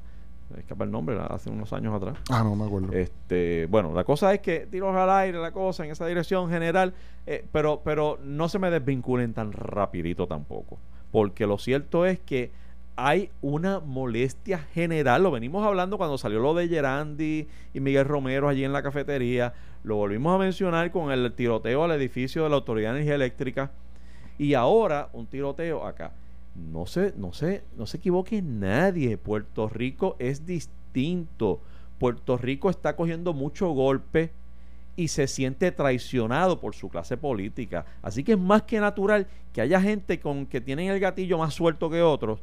Me escapa el nombre, hace unos años atrás. Ah, no me acuerdo. Este, bueno, la cosa es que tiros al aire, la cosa en esa dirección general, eh, pero, pero no se me desvinculen tan rapidito tampoco, porque lo cierto es que hay una molestia general. Lo venimos hablando cuando salió lo de Gerandi y Miguel Romero allí en la cafetería. Lo volvimos a mencionar con el tiroteo al edificio de la Autoridad de Energía Eléctrica. Y ahora un tiroteo acá. No se, no se, no se equivoque nadie. Puerto Rico es distinto. Puerto Rico está cogiendo mucho golpe y se siente traicionado por su clase política. Así que es más que natural que haya gente con que tienen el gatillo más suelto que otros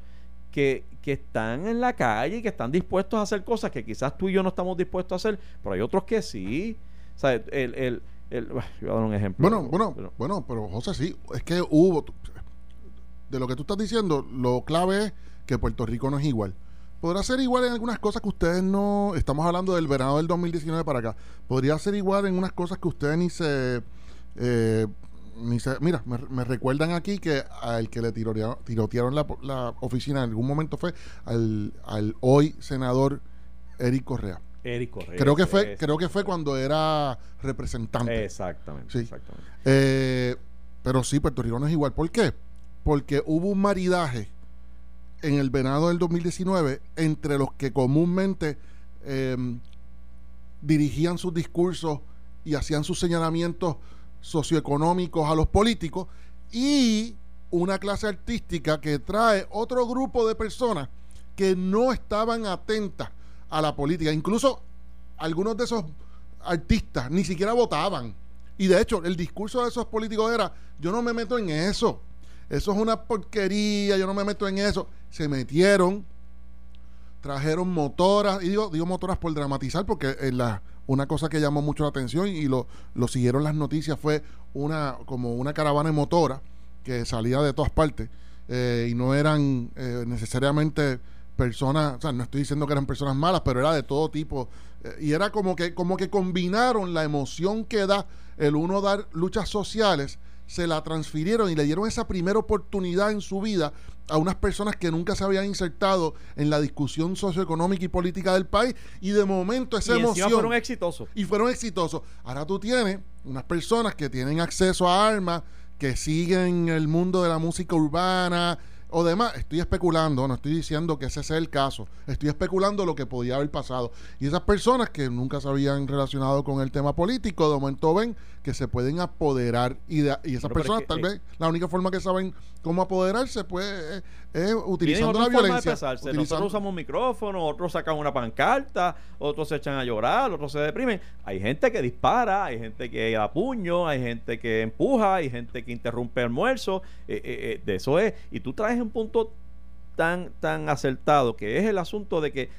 que, están en la calle y que están dispuestos a hacer cosas que quizás tú y yo no estamos dispuestos a hacer, pero hay otros que sí. O sea, el, el, el, voy a dar un ejemplo. Bueno, bueno, pero, bueno, pero José, sí, es que hubo, de lo que tú estás diciendo, lo clave es que Puerto Rico no es igual. Podrá ser igual en algunas cosas que ustedes no, estamos hablando del verano del 2019 para acá, podría ser igual en unas cosas que ustedes ni se eh, mira, me, recuerdan aquí que al que le tirotearon, la, oficina en algún momento fue al, hoy senador Eric Correa. Eric Correa. Creo que fue, creo que fue cuando era representante. Exactamente. exactamente. Eh, pero sí, Puerto Rico no es igual. ¿Por qué? Porque hubo un maridaje en el venado del 2019 entre los que comúnmente em, dirigían sus discursos y hacían sus señalamientos socioeconómicos a los políticos y una clase artística que trae otro grupo de personas que no estaban atentas a la política. Incluso algunos de esos artistas ni siquiera votaban. Y de hecho, el discurso de esos políticos era, yo no me meto en eso. Eso es una porquería, yo no me meto en eso. Se metieron, trajeron motoras, y digo, digo motoras por dramatizar, porque en la una cosa que llamó mucho la atención y lo, lo siguieron las noticias fue una como una caravana de motora que salía de todas partes eh, y no eran eh, necesariamente personas, o sea, no estoy diciendo que eran personas malas, pero era de todo tipo eh, y era como que como que combinaron la emoción que da el uno dar luchas sociales se la transfirieron y le dieron esa primera oportunidad en su vida a unas personas que nunca se habían insertado en la discusión socioeconómica y política del país. Y de momento esa y emoción fueron exitosos. y fueron exitosos. Ahora tú tienes unas personas que tienen acceso a armas que siguen el mundo de la música urbana o demás, estoy especulando, no estoy diciendo que ese sea el caso, estoy especulando lo que podía haber pasado. Y esas personas que nunca se habían relacionado con el tema político, de momento ven que se pueden apoderar y, y esas personas tal vez la única forma que saben cómo apoderarse pues es, utilizando la violencia. Nosotros usamos un micrófono, otros sacan una pancarta, otros se echan a llorar, otros se deprimen. Hay gente que dispara, hay gente que da puño, hay gente que empuja, hay gente que interrumpe el almuerzo, eh, eh, eh, de eso es. Y tú traes un punto tan, tan acertado que es el asunto de que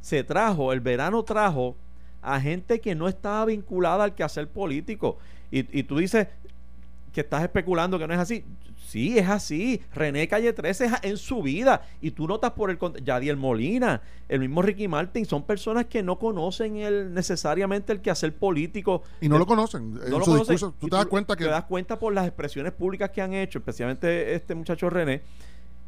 se trajo, el verano trajo a gente que no estaba vinculada al quehacer político. Y, y tú dices que estás especulando que no es así. Sí, es así. René Calle 13 es en su vida. Y tú notas por el... Yadiel Molina, el mismo Ricky Martin, son personas que no conocen el, necesariamente el quehacer político. Y no lo conocen. No lo conocen. tú te das cuenta que... Te das cuenta por las expresiones públicas que han hecho, especialmente este muchacho René,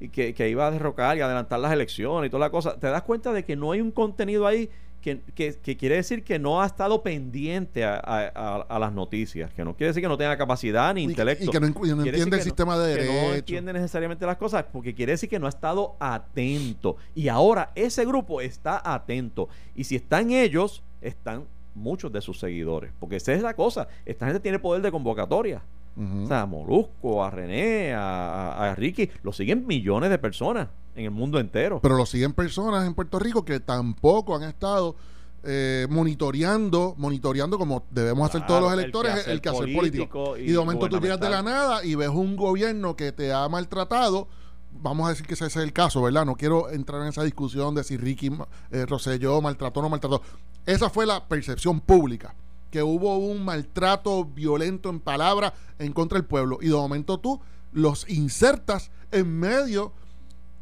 y que, que iba a derrocar y adelantar las elecciones y toda la cosa. Te das cuenta de que no hay un contenido ahí que, que, quiere decir que no ha estado pendiente a, las noticias, que no quiere decir que no tenga capacidad ni intelecto. Y que no, entiende el sistema de derecho. Que no entiende necesariamente las cosas, porque quiere decir que no ha estado atento. Y ahora ese grupo está atento. Y si están ellos, están muchos de sus seguidores. Porque esa es la cosa. Esta gente tiene poder de convocatoria. O sea, a Molusco, a René, a, a, Ricky, lo siguen millones de personas en el mundo entero. Pero lo siguen personas en Puerto Rico que tampoco han estado eh, monitoreando, monitoreando como debemos hacer todos los electores, el que hacer político. Y, de momento tú llegas de la nada y ves un gobierno que te ha maltratado. Vamos a decir que ese es el caso, ¿verdad? No quiero entrar en esa discusión de si Ricky eh, Rosselló maltrató o no maltrató. Esa fue la percepción pública que hubo un maltrato violento en palabras en contra del pueblo. Y de momento tú los insertas en medio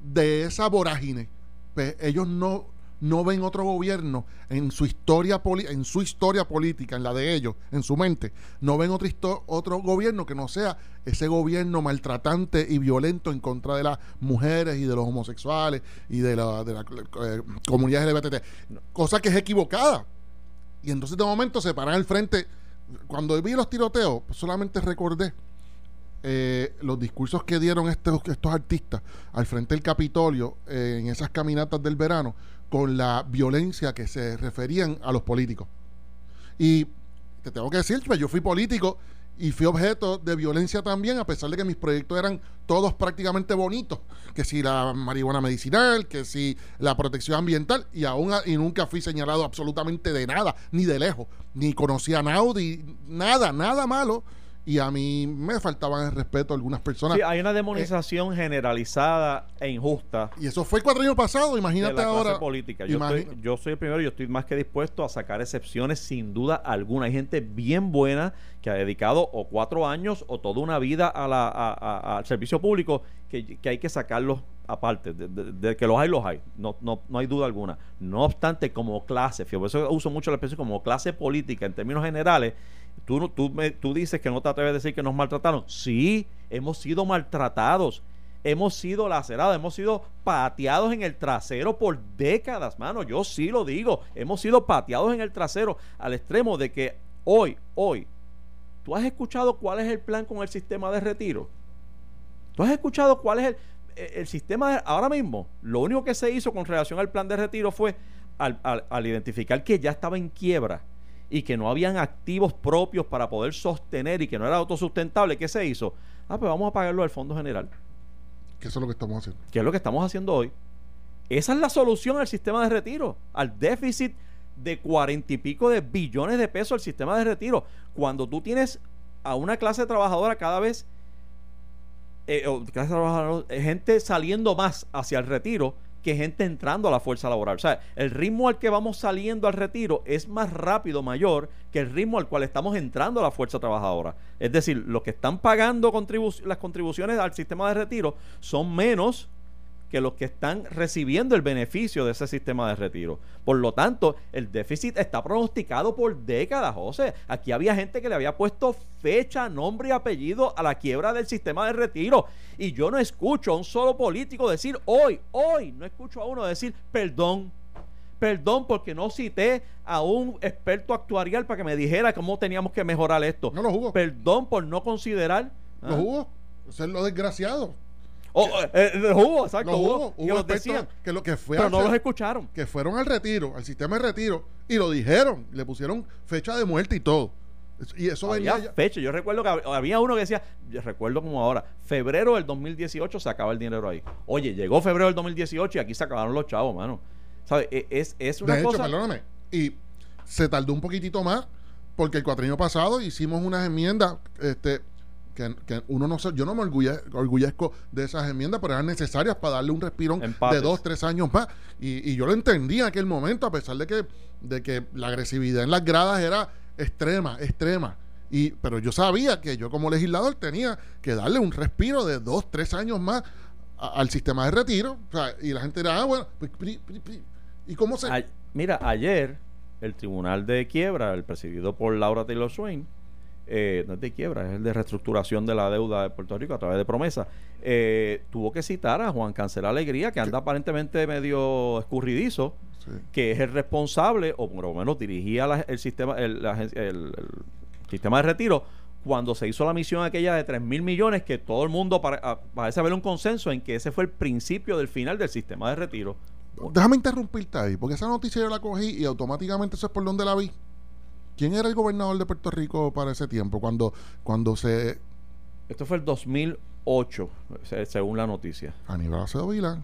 de esa vorágine. Pues ellos no, no ven otro gobierno en su historia en su historia política, en la de ellos, en su mente, no ven otro, otro gobierno que no sea ese gobierno maltratante y violento en contra de las mujeres y de los homosexuales y de la, de la eh, comunidad LGBT. Cosa que es equivocada y entonces de momento se paran al frente. Cuando vi los tiroteos, pues solamente recordé eh, los discursos que dieron estos, estos artistas al frente del Capitolio eh, en esas caminatas del verano con la violencia que se referían a los políticos. Y te tengo que decir, pues yo fui político y fui objeto de violencia también, a pesar de que mis proyectos eran todos prácticamente bonitos, que si la marihuana medicinal, que si la protección ambiental, y aún y nunca fui señalado absolutamente de nada, ni de lejos, ni conocía a Naudi, nada, nada malo y a mí me faltaban el respeto a algunas personas. Sí, hay una demonización generalizada e injusta. Y eso fue cuatro años pasado, imagínate de la ahora. Clase política. Yo, estoy, yo soy el primero, yo estoy más que dispuesto a sacar excepciones sin duda alguna. Hay gente bien buena que ha dedicado o cuatro años o toda una vida a la, al servicio público que, que, hay que sacarlos aparte. De, de, que los hay, los hay. No, no, no hay duda alguna. No obstante, como clase, por eso uso mucho la expresión como clase política en términos generales Tú, tú, me, tú dices que no te atreves a decir que nos maltrataron. Sí, hemos sido maltratados. Hemos sido lacerados, hemos sido pateados en el trasero por décadas, mano. Yo sí lo digo. Hemos sido pateados en el trasero al extremo de que hoy, hoy, ¿tú has escuchado cuál es el plan con el sistema de retiro? ¿Tú has escuchado cuál es el, el sistema de, ahora mismo? Lo único que se hizo con relación al plan de retiro fue al, al, al identificar que ya estaba en quiebra y que no habían activos propios para poder sostener y que no era autosustentable, ¿qué se hizo? Ah, pues vamos a pagarlo al Fondo General. Que eso es lo que estamos haciendo. Que es lo que estamos haciendo hoy. Esa es la solución al sistema de retiro, al déficit de cuarenta y pico de billones de pesos al sistema de retiro. Cuando tú tienes a una clase trabajadora cada vez, eh, clase trabajadora, gente saliendo más hacia el retiro, que gente entrando a la fuerza laboral. O sea, el ritmo al que vamos saliendo al retiro es más rápido, mayor, que el ritmo al cual estamos entrando a la fuerza trabajadora. Es decir, los que están pagando las contribuciones al sistema de retiro son menos que los que están recibiendo el beneficio de ese sistema de retiro. Por lo tanto, el déficit está pronosticado por décadas, José. Aquí había gente que le había puesto fecha, nombre y apellido a la quiebra del sistema de retiro. Y yo no escucho a un solo político decir hoy, hoy, no escucho a uno decir perdón. Perdón porque no cité a un experto actuarial para que me dijera cómo teníamos que mejorar esto. No lo jugó. Perdón por no considerar. Lo ¿ah? jugó. Ser lo desgraciado. Oh, eh, eh hubo, exacto. Los hubo, hubo, que los decían. Que lo que fue pero no los escucharon. Que fueron al retiro, al sistema de retiro, y lo dijeron. Le pusieron fecha de muerte y todo. Y eso había venía fecha. Yo recuerdo que había uno que decía, yo recuerdo como ahora, febrero del 2018 se acaba el dinero ahí. Oye, llegó febrero del 2018 y aquí se acabaron los chavos, mano. ¿Sabes? E, es, es una de cosa... hecho, perdóname. Y se tardó un poquitito más porque el cuatriño pasado hicimos unas enmiendas, este que, uno no yo no me orgullezco de esas enmiendas, pero eran necesarias para darle un respirón de dos, tres años más. Y, y, yo lo entendí en aquel momento, a pesar de que, de que la agresividad en las gradas era extrema, extrema. Y, pero yo sabía que yo como legislador tenía que darle un respiro de dos, tres años más al sistema de retiro. y la gente dirá, ah, bueno, pues, ¿y cómo se...? mira, ayer el Tribunal de Quiebra, el presidido por Laura Taylor Swain, eh, no es de quiebra, es el de reestructuración de la deuda de Puerto Rico a través de promesa, eh, tuvo que citar a Juan Cancela Alegría, que anda aparentemente medio escurridizo, que es el responsable, o por lo menos dirigía el sistema, el, sistema de retiro cuando se hizo la misión aquella de 3 mil millones, que todo el mundo parece haber un consenso en que ese fue el principio del final del sistema de retiro. Déjame interrumpirte ahí, porque esa noticia yo la cogí y automáticamente eso es por donde la vi. ¿Quién era el gobernador de Puerto Rico para ese tiempo? Cuando, cuando se. Esto fue el 2008, según la noticia. Aníbal Acedo Vila.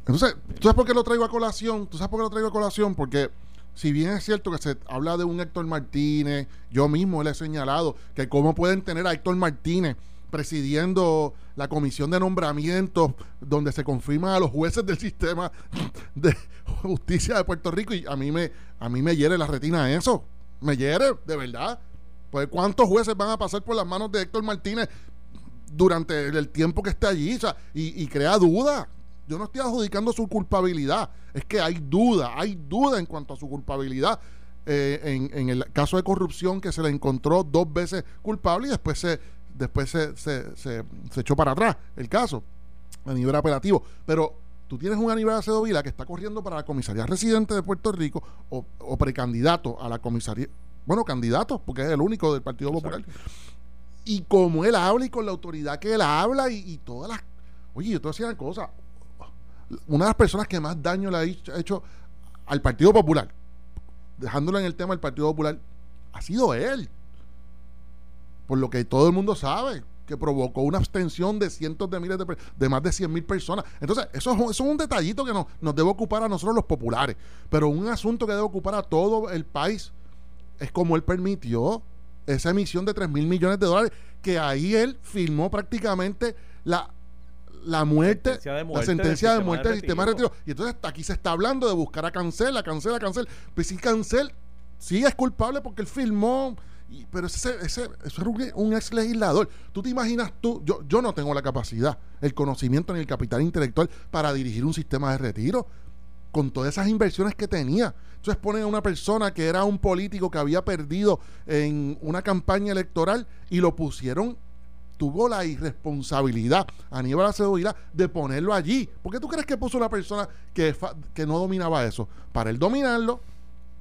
Entonces, ¿tú sabes por qué lo traigo a colación? ¿Tú sabes por qué lo traigo a colación? Porque si bien es cierto que se habla de un Héctor Martínez, yo mismo le he señalado que cómo pueden tener a Héctor Martínez presidiendo la comisión de nombramientos donde se confirman a los jueces del sistema de justicia de Puerto Rico. Y a mí me a mí me hiere la retina eso. Me hiere de verdad. Pues cuántos jueces van a pasar por las manos de Héctor Martínez durante el tiempo que esté allí y, crea duda. Yo no estoy adjudicando su culpabilidad. Es que hay duda hay duda en cuanto a su culpabilidad. Eh, en, en el caso de corrupción que se le encontró dos veces culpable y después se después se, se, se, echó para atrás el caso a nivel apelativo. Pero tú tienes un Aníbal Acedo Vila que está corriendo para la comisaría residente de Puerto Rico o, precandidato a la comisaría, bueno, candidato, porque es el único del Partido Popular. y como él habla y con la autoridad que él habla y, y todas las... Oye, yo te voy a decir una cosa. Una de las personas que más daño le ha hecho, ha hecho al Partido Popular, dejándolo en el tema del Partido Popular, ha sido él. Por lo que todo el mundo sabe, que provocó una abstención de cientos de miles de, de más de 100 mil personas. Entonces, eso es, un- eso es un detallito que nos, nos debe ocupar a nosotros los populares, pero un asunto que debe ocupar a todo el país es como él permitió esa emisión de 3 mil millones de dólares, que ahí él firmó prácticamente la, la muerte, Sentencia de la muerte sentencia del de muerte de del sistema de retiro. Y entonces aquí se está hablando de buscar a Cancel, a Cancel, a Cancel. Pues si Cancel sí es culpable porque él firmó, pero ese, ese, era un, ex legislador. Tú te imaginas tú, yo, yo no tengo la capacidad, el conocimiento ni el capital intelectual para dirigir un sistema de retiro con todas esas inversiones que tenía. Entonces ponen a una persona que era un político que había perdido en una campaña electoral y lo pusieron, tuvo la irresponsabilidad Aníbal Acevedo de ponerlo allí. ¿Por qué tú crees que puso una persona que, que no dominaba eso? Para él dominarlo,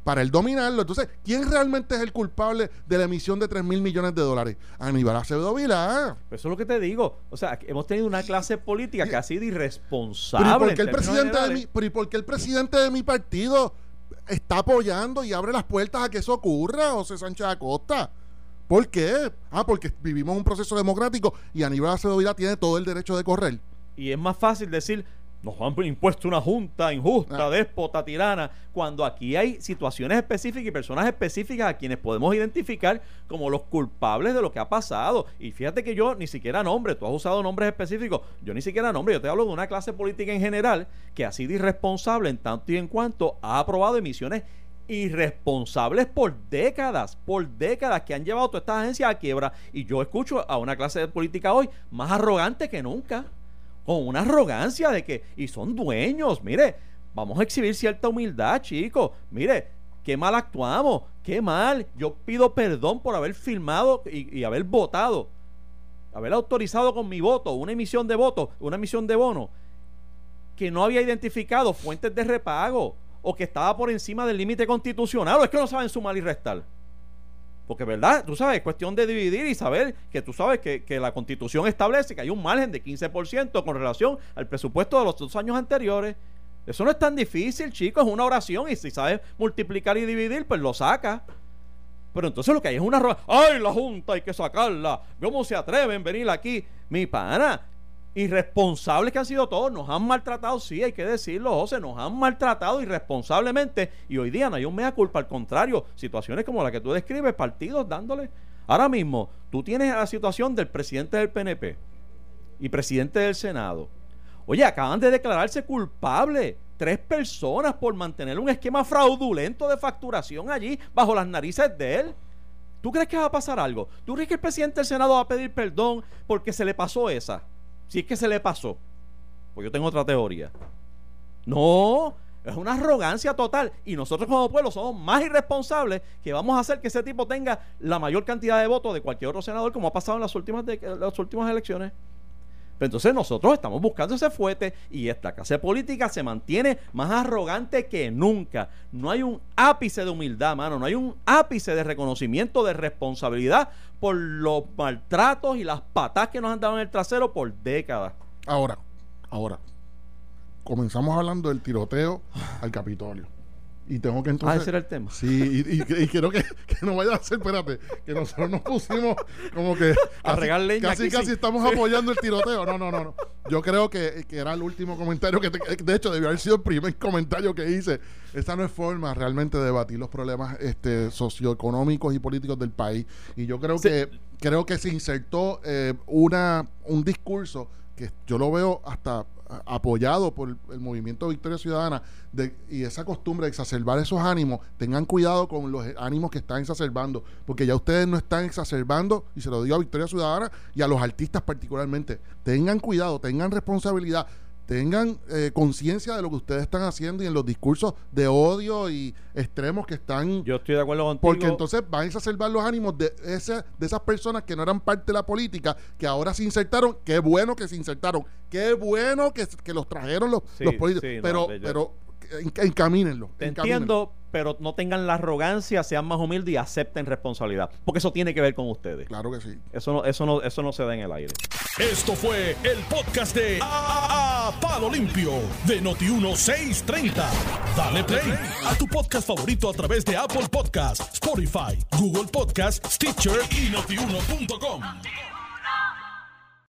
para él dominarlo. Entonces, ¿quién realmente es el culpable de la emisión de 3 mil millones de dólares? Aníbal Acevedo Vilá. Pero eso es lo que te digo. O sea, hemos tenido una clase política que ha sido Pero ¿y irresponsable. por qué el presidente de mi, pero ¿y por qué el presidente de mi partido está apoyando y abre las puertas a que eso ocurra, José Sánchez Acosta? ¿Por qué? Ah, porque vivimos un proceso democrático y Aníbal Acevedo Vilá tiene todo el derecho de correr. Y es más fácil decir, nos han impuesto una junta injusta, Ah. déspota, tirana, cuando aquí hay situaciones específicas y personas específicas a quienes podemos identificar como los culpables de lo que ha pasado. Y fíjate que yo ni siquiera nombre, tú has usado nombres específicos, yo ni siquiera nombre, yo te hablo de una clase política en general que ha sido irresponsable en tanto y en cuanto ha aprobado emisiones irresponsables por décadas, por décadas que han llevado a toda esta agencia a quiebra. Y yo escucho a una clase de política hoy más arrogante que nunca con una arrogancia de que, y son dueños, mire, vamos a exhibir cierta humildad, chicos, mire, qué mal actuamos, qué mal, yo pido perdón por haber filmado y, y haber votado, haber autorizado con mi voto una emisión de voto, una emisión de bono, que no había identificado fuentes de repago o que estaba por encima del límite constitucional, o es que no saben sumar y restar. Porque, ¿verdad? Tú sabes, es cuestión de dividir y saber que tú sabes que, que la constitución establece que hay un margen de 15% con relación al presupuesto de los dos años anteriores. Eso no es tan difícil, chicos, es una oración y si sabes multiplicar y dividir, pues lo saca. Pero entonces lo que hay es una... ¡Ay, la Junta hay que sacarla! ¿Cómo se atreven a venir aquí? Mi pana, irresponsables que han sido todos, nos han maltratado, sí, hay que decirlo, José, nos han maltratado irresponsablemente y hoy día no hay un mea culpa, al contrario, situaciones como la que tú describes, partidos dándole. Ahora mismo, tú tienes la situación del presidente del PNP y presidente del Senado. Oye, acaban de declararse culpables tres personas por mantener un esquema fraudulento de facturación allí bajo las narices de él. ¿Tú crees que va a pasar algo? ¿Tú crees que el presidente del Senado va a pedir perdón porque se le pasó esa? Si es que se le pasó. Pues yo tengo otra teoría. No, es una arrogancia total. Y nosotros como pueblo somos más irresponsables que vamos a hacer que ese tipo tenga la mayor cantidad de votos de cualquier otro senador como ha pasado en las últimas, de- las últimas elecciones. Pero entonces nosotros estamos buscando ese fuete y esta clase política se mantiene más arrogante que nunca. No hay un ápice de humildad, mano. No hay un ápice de reconocimiento de responsabilidad por los maltratos y las patas que nos han dado en el trasero por décadas. Ahora, ahora, comenzamos hablando del tiroteo al Capitolio. Y tengo que Ah, entonces... ese era el tema. Sí, y, y- y quiero que, que no vaya a ser, espérate, que nosotros nos pusimos como que... A regar leña Casi, casi sí. estamos apoyando el tiroteo. No, no, no, no. Yo creo que, que era el último comentario que... te- de hecho, debió haber sido el primer comentario que hice. Esta no es forma realmente de debatir los problemas este, socioeconómicos y políticos del país. Y yo creo Sí. que creo que se insertó eh, una un discurso que yo lo veo hasta apoyado por el movimiento Victoria Ciudadana y esa costumbre de exacerbar esos ánimos, tengan cuidado con los ánimos que están exacerbando, porque ya ustedes no están exacerbando, y se lo digo a Victoria Ciudadana y a los artistas particularmente, tengan cuidado, tengan responsabilidad, tengan eh, conciencia de lo que ustedes están haciendo y en los discursos de odio y extremos que están Yo estoy de acuerdo contigo. porque entonces van a exacerbar los ánimos de, ese, de esas personas que no eran parte de la política, que ahora se insertaron. Qué bueno que se insertaron. Qué bueno que, que los trajeron los, Sí, los políticos. sí, pero pero en- encamínenlo. Te encamínenlo. entiendo, pero no tengan la arrogancia, sean más humildes y acepten responsabilidad. Porque eso tiene que ver con ustedes. Claro que sí. Eso no, eso no, eso no se da en el aire. Esto fue el podcast de A, Palo Limpio de Noti1630. Dale play a tu podcast favorito a través de Apple Podcasts, Spotify, Google Podcasts, Stitcher y notiuno.com.